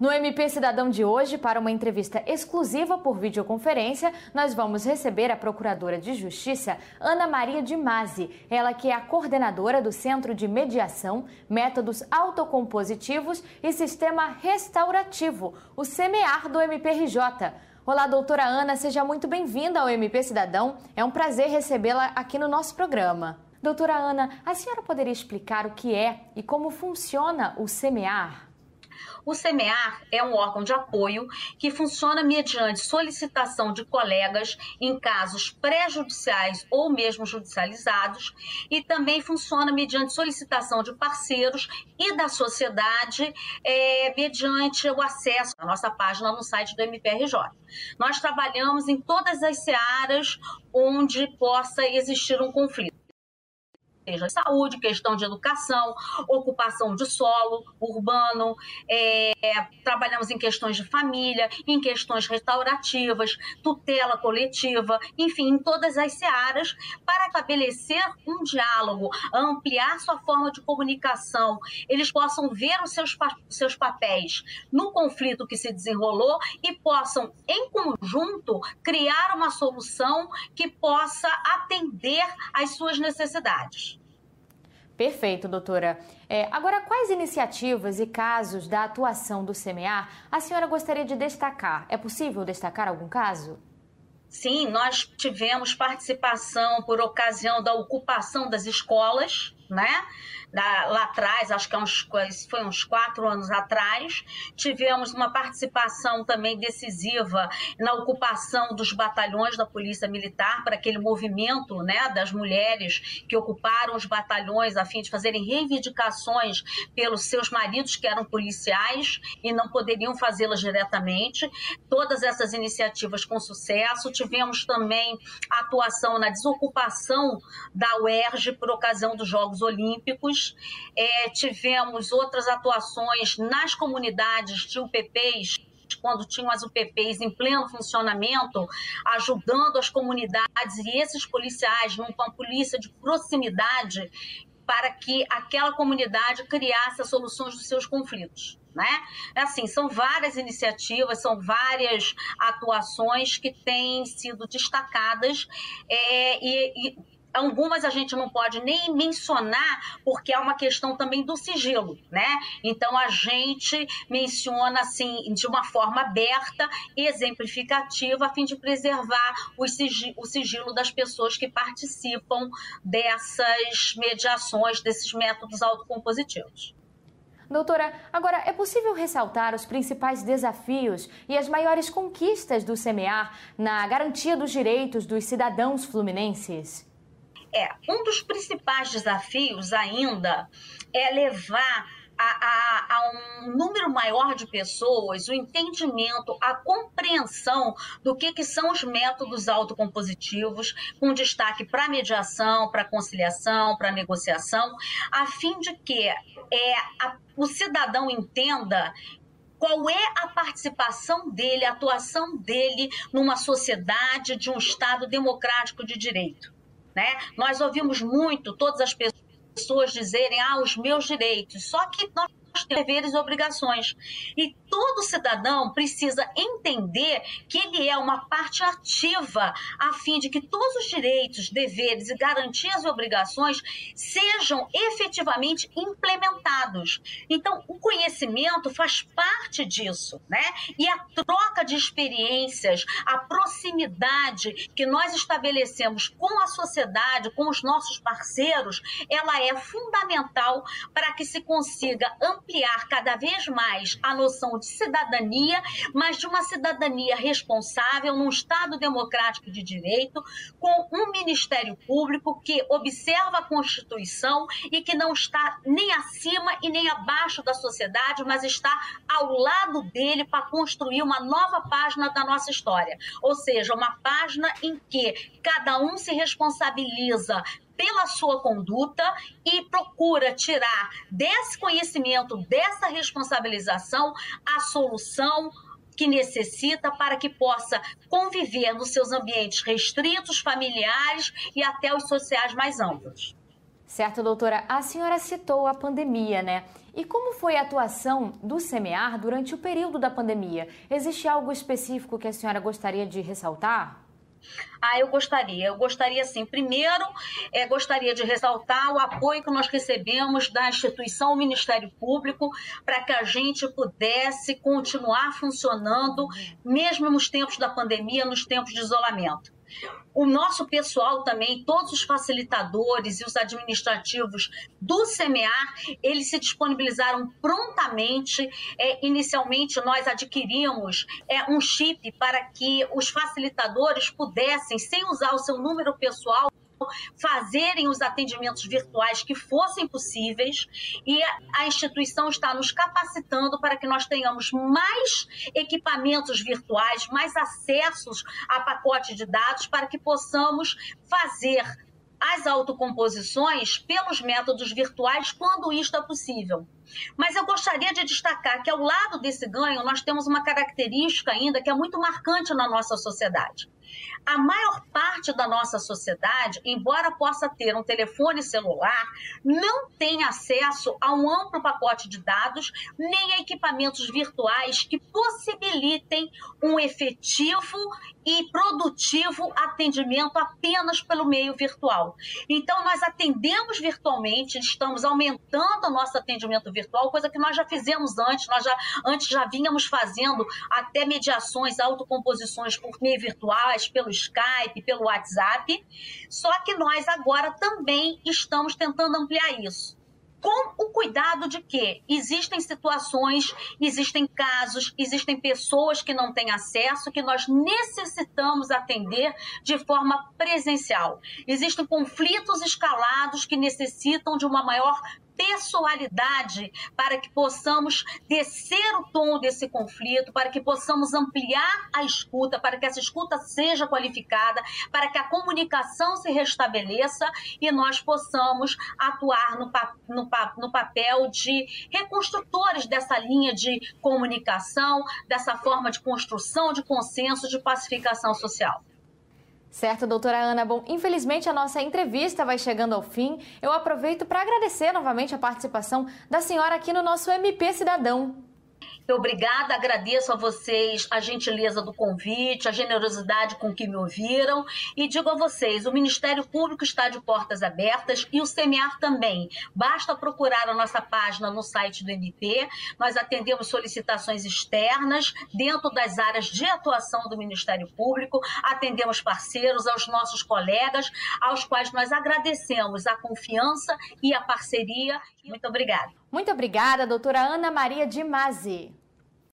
No MP Cidadão de hoje, para uma entrevista exclusiva por videoconferência, nós vamos receber a Procuradora de Justiça, Ana Maria de Masi, ela que é a coordenadora do Centro de Mediação, Métodos Autocompositivos e Sistema Restaurativo, o CMEAR do MPRJ. Olá, doutora Ana, seja muito bem-vinda ao MP Cidadão. É um prazer recebê-la aqui no nosso programa. Doutora Ana, a senhora poderia explicar o que é e como funciona o CMEAR? O SEMEAR é um órgão de apoio que funciona mediante solicitação de colegas em casos pré-judiciais ou mesmo judicializados e também funciona mediante solicitação de parceiros e da sociedade é, mediante o acesso à nossa página no site do MPRJ. Nós trabalhamos em todas as searas onde possa existir um conflito seja saúde, questão de educação, ocupação de solo urbano, é, trabalhamos em questões de família, em questões restaurativas, tutela coletiva, enfim, em todas as searas, para estabelecer um diálogo, ampliar sua forma de comunicação, eles possam ver os seus, seus papéis no conflito que se desenrolou e possam, em conjunto, criar uma solução que possa atender às suas necessidades. Perfeito, doutora. É, agora, quais iniciativas e casos da atuação do CMA a senhora gostaria de destacar? É possível destacar algum caso? Sim, nós tivemos participação por ocasião da ocupação das escolas, né? Da, lá atrás, acho que é uns, foi uns quatro anos atrás, tivemos uma participação também decisiva na ocupação dos batalhões da Polícia Militar para aquele movimento né, das mulheres que ocuparam os batalhões a fim de fazerem reivindicações pelos seus maridos que eram policiais e não poderiam fazê-las diretamente. Todas essas iniciativas com sucesso. Tivemos também atuação na desocupação da UERJ por ocasião dos Jogos Jogos Olímpicos. É, tivemos outras atuações nas comunidades de UPPs quando tinham as UPPs em pleno funcionamento, ajudando as comunidades e esses policiais, numa polícia de proximidade, para que aquela comunidade criasse as soluções dos seus conflitos. Né? Assim, são várias iniciativas, são várias atuações que têm sido destacadas é, e, e Algumas a gente não pode nem mencionar, porque é uma questão também do sigilo, né? Então a gente menciona assim de uma forma aberta, exemplificativa, a fim de preservar o sigilo, das pessoas que participam dessas mediações, desses métodos autocompositivos. Doutora, agora é possível ressaltar os principais desafios e as maiores conquistas do CMEAR na garantia dos direitos dos cidadãos fluminenses? É, um dos principais desafios ainda é levar a, a, a, um número maior de pessoas o entendimento, a compreensão do que, que são os métodos autocompositivos, com destaque para mediação, para conciliação, para negociação, a fim de que é, a, o cidadão entenda qual é a participação dele, a atuação dele numa sociedade de um Estado democrático de direito. Né? Nós ouvimos muito todas as pessoas dizerem, ah, os meus direitos. Só que nós deveres e obrigações. E todo cidadão precisa entender que ele é uma parte ativa a fim de que todos os direitos, deveres e garantias e obrigações sejam efetivamente implementados. Então, o conhecimento faz parte disso, né? E a troca de experiências, a proximidade que nós estabelecemos com a sociedade, com os nossos parceiros, ela é fundamental para que se consiga ampliar cada vez mais a noção de cidadania, mas de uma cidadania responsável num Estado democrático de direito, com um Ministério Público que observa a Constituição e que não está nem acima e nem abaixo da sociedade, mas está ao lado dele para construir uma nova página da nossa história. Ou seja, uma página em que cada um se responsabiliza pela sua conduta e procura tirar desse conhecimento, dessa responsabilização, a solução que necessita para que possa conviver nos seus ambientes restritos, familiares e até os sociais mais amplos. Certo, doutora. A senhora citou a pandemia, né? E como foi a atuação do SEMEAR durante o período da pandemia? Existe algo específico que a senhora gostaria de ressaltar? Ah, eu gostaria. Eu gostaria, sim. Primeiro, é, gostaria de ressaltar o apoio que nós recebemos da instituição Ministério Público para que a gente pudesse continuar funcionando, mesmo nos tempos da pandemia, nos tempos de isolamento. O nosso pessoal também, todos os facilitadores e os administrativos do SEMEAR, eles se disponibilizaram prontamente. É, inicialmente, nós adquirimos é, um chip para que os facilitadores pudessem, sem usar o seu número pessoal, fazerem os atendimentos virtuais que fossem possíveis e a instituição está nos capacitando para que nós tenhamos mais equipamentos virtuais, mais acessos a pacote de dados para que possamos fazer as autocomposições pelos métodos virtuais quando isto é possível. Mas eu gostaria de destacar que ao lado desse ganho nós temos uma característica ainda que é muito marcante na nossa sociedade. A maior parte da nossa sociedade, embora possa ter um telefone celular, não tem acesso a um amplo pacote de dados nem a equipamentos virtuais que possibilitem um efetivo e produtivo atendimento apenas pelo meio virtual. Então, nós atendemos virtualmente, estamos aumentando o nosso atendimento virtual, coisa que nós já fizemos antes, nós já antes já vínhamos fazendo até mediações, autocomposições por meio virtuais, pelo Skype, pelo WhatsApp. Só que nós agora também estamos tentando ampliar isso com o cuidado de que existem situações, existem casos, existem pessoas que não têm acesso, que nós necessitamos atender de forma presencial. Existem conflitos escalados que necessitam de uma maior pessoalidade para que possamos descer o tom desse conflito, para que possamos ampliar a escuta, para que essa escuta seja qualificada, para que a comunicação se restabeleça e nós possamos atuar no, no, no papel de reconstrutores dessa linha de comunicação, dessa forma de construção de consenso, de pacificação social. Certo, doutora Ana. Bom, infelizmente a nossa entrevista vai chegando ao fim. Eu aproveito para agradecer novamente a participação da senhora aqui no nosso MP Cidadão. Obrigada, agradeço a vocês a gentileza do convite, a generosidade com que me ouviram e digo a vocês, o Ministério Público está de portas abertas e o SEMEAR também. Basta procurar a nossa página no site do MP, nós atendemos solicitações externas dentro das áreas de atuação do Ministério Público, atendemos parceiros, aos nossos colegas, aos quais nós agradecemos a confiança e a parceria. Muito obrigada. Muito obrigada, doutora Ana Maria de Mazi.